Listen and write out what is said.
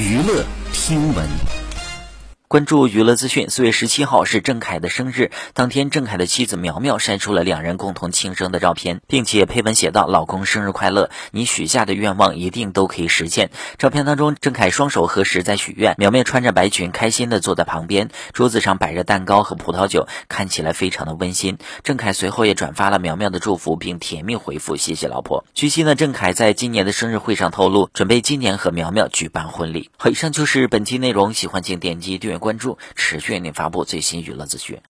娱乐听闻。关注娱乐资讯。四月十七号是郑恺的生日，当天郑恺的妻子苗苗晒出了两人共同庆生的照片，并且配文写道：“老公生日快乐，你许下的愿望一定都可以实现。”照片当中，郑恺双手合十在许愿，苗苗穿着白裙，开心的坐在旁边，桌子上摆着蛋糕和葡萄酒，看起来非常的温馨。郑恺随后也转发了苗苗的祝福，并甜蜜回复：“谢谢老婆。”据悉呢，郑恺在今年的生日会上透露，准备今年和苗苗举办婚礼。好，以上就是本期内容，喜欢请点击订阅。关注，持续为您发布最新娱乐资讯。